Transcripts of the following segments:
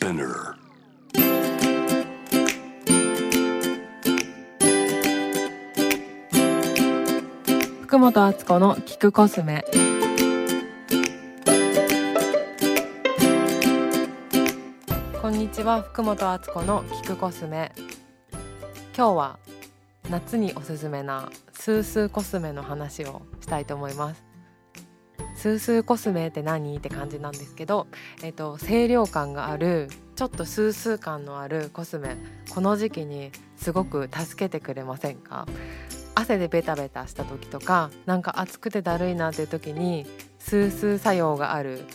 Spinner. 福本敦子の聞くコスメこんにちは福本敦子の聞くコスメ今日は夏におすすめなスースーコスメの話をしたいと思いますスースーコスメって何？って感じなんですけど、えっと、清涼感があるちょっとスースー感のあるコスメこの時期にすごく助けてくれませんか？汗でベタベタした時とかなんか暑くてだるいなっていう時にスースー作用がある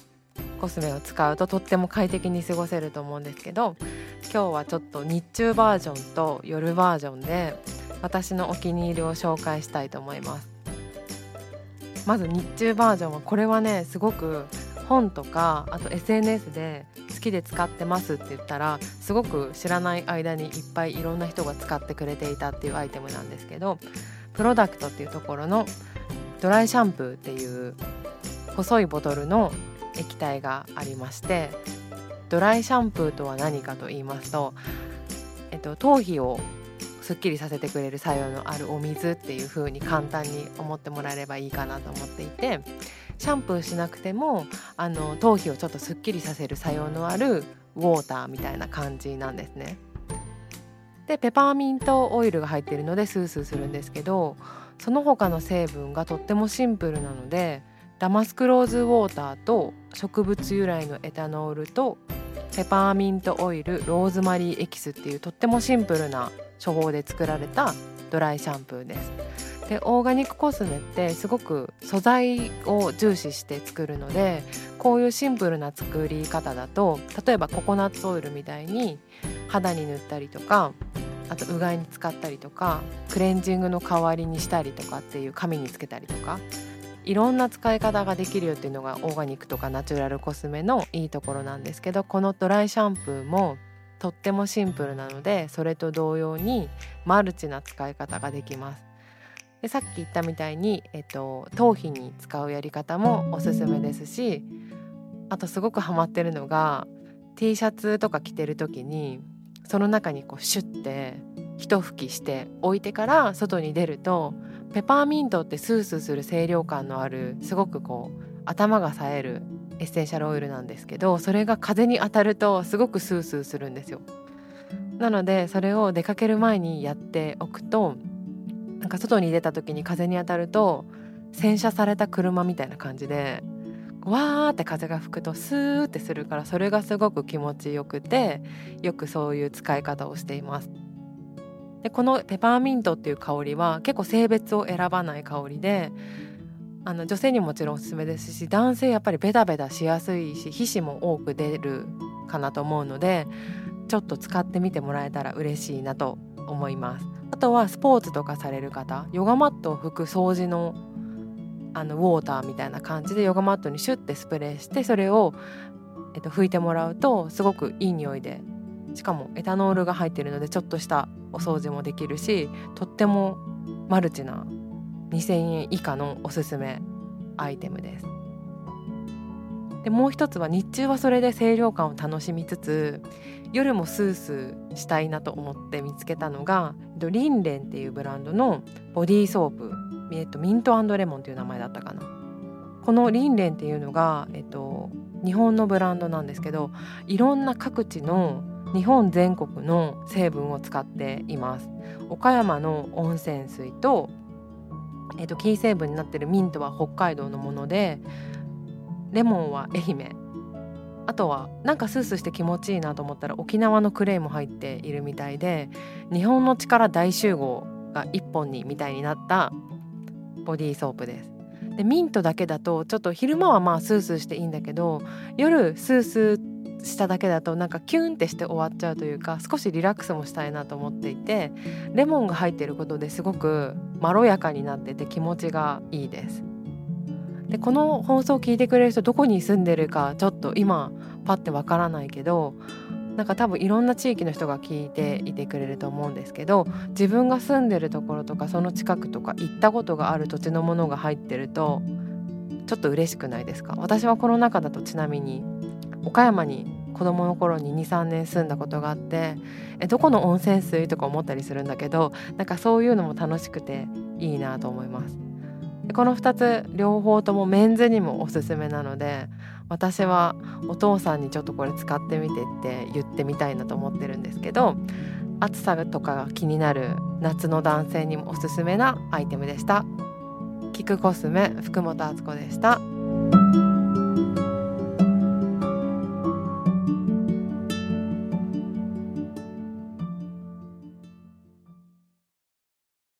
コスメを使うととっても快適に過ごせると思うんですけど今日はちょっと日中バージョンと夜バージョンで私のお気に入りを紹介したいと思います。まず日中バージョンはこれはねすごく本とかあと SNS で好きで使ってますって言ったらすごく知らない間にいっぱいいろんな人が使ってくれていたっていうアイテムなんですけどプロダクトっていうところのドライシャンプーっていう細いボトルの液体がありましてドライシャンプーとは何かと言いますと、えっと、頭皮をすっきりさせてくれる作用のあるお水っていう風に簡単に思ってもらえればいいかなと思っていてシャンプーしなくてもあの頭皮をちょっとすっきりさせる作用のあるウォーターみたいな感じなんですね。でペパーミントオイルが入っているのでスースーするんですけどその他の成分がとってもシンプルなのでダマスクローズウォーターと植物由来のエタノールとペパーミントオイルローズマリーエキスっていうとってもシンプルな処方で作られたドライシャンプーです。でオーガニックコスメってすごく素材を重視して作るのでこういうシンプルな作り方だと例えばココナッツオイルみたいに肌に塗ったりとかあとうがいに使ったりとかクレンジングの代わりにしたりとかっていう髪につけたりとかいろんな使い方ができるよっていうのがオーガニックとかナチュラルコスメのいいところなんですけどこのドライシャンプーもとってもシンプルなのでそれと同様にマルチな使い方ができます。でさっき言ったみたいに、えっと、頭皮に使うやり方もおすすめですしあとすごくハマってるのが T シャツとか着てる時にその中にこうシュッて一拭きして置いてから外に出るとペパーミントってスースーする清涼感のあるすごくこう頭が冴えるエッセンシャルオイルなんですけどそれが風に当たるとすごくスースーするんですよ。なのでそれを出かける前にやっておくとなんか外に出た時に風に当たると洗車された車みたいな感じでわーって風が吹くとスーってするからそれがすごく気持ちよくてよくそういう使い方をしています。でこのペパーミントっていう香りは結構性別を選ばない香りであの女性にもちろんおすすめですし男性やっぱりベタベタしやすいし皮脂も多く出るかなと思うのでちょっと使ってみてもらえたら嬉しいなと思います。あとはスポーツとかされる方ヨガマットを拭く掃除のあのウォーターみたいな感じでヨガマットにシュッてスプレーしてそれを、えっと、拭いてもらうとすごくいい匂いでしかもエタノールが入ってるのでちょっとしたお掃除もできるしとってもマルチな2000円以下のおすすめアイテムです。でもう一つは日中はそれで清涼感を楽しみつつ夜もスースーしたいなと思って見つけたのがリンレンっていうブランドのボディーソープ、えっと、ミントレモンっていう名前だったかなこのリンレンっていうのが、えっと、日本のブランドなんですけどいろんな各地の日本全国の成分を使っています岡山の温泉水とえーと、キー成分になってるミントは北海道のものでレモンは愛媛あとはなんかスースーして気持ちいいなと思ったら沖縄のクレイも入っているみたいで日本の力大集合が一本にみたいになったボディーソープです。でミントだけだとちょっと昼間はまあスースーしていいんだけど夜スースーしただけだとなんかキュンってして終わっちゃうというか少しリラックスもしたいなと思っていてレモンが入ってることですごくまろやかになってて気持ちがいいです。でこの放送を聞いてくれる人どこに住んでるかちょっと今パッてわからないけどなんか多分いろんな地域の人が聞いていてくれると思うんですけど自分が住んでるところとかその近くとか行ったことがある土地のものが入ってるとちょっと嬉しくないですか？私はこの中だとちなみに岡山に子供の頃に23年住んだことがあってえどこの温泉水とか思ったりするんだけどなんかそういうのも楽しくていいなと思いますこの2つ両方ともメンズにもおすすめなので私はお父さんにちょっとこれ使ってみてって言ってみたいなと思ってるんですけど暑さとかが気になる夏の男性にもおすすめなアイテムでした。キクコスメ福本敦子でした。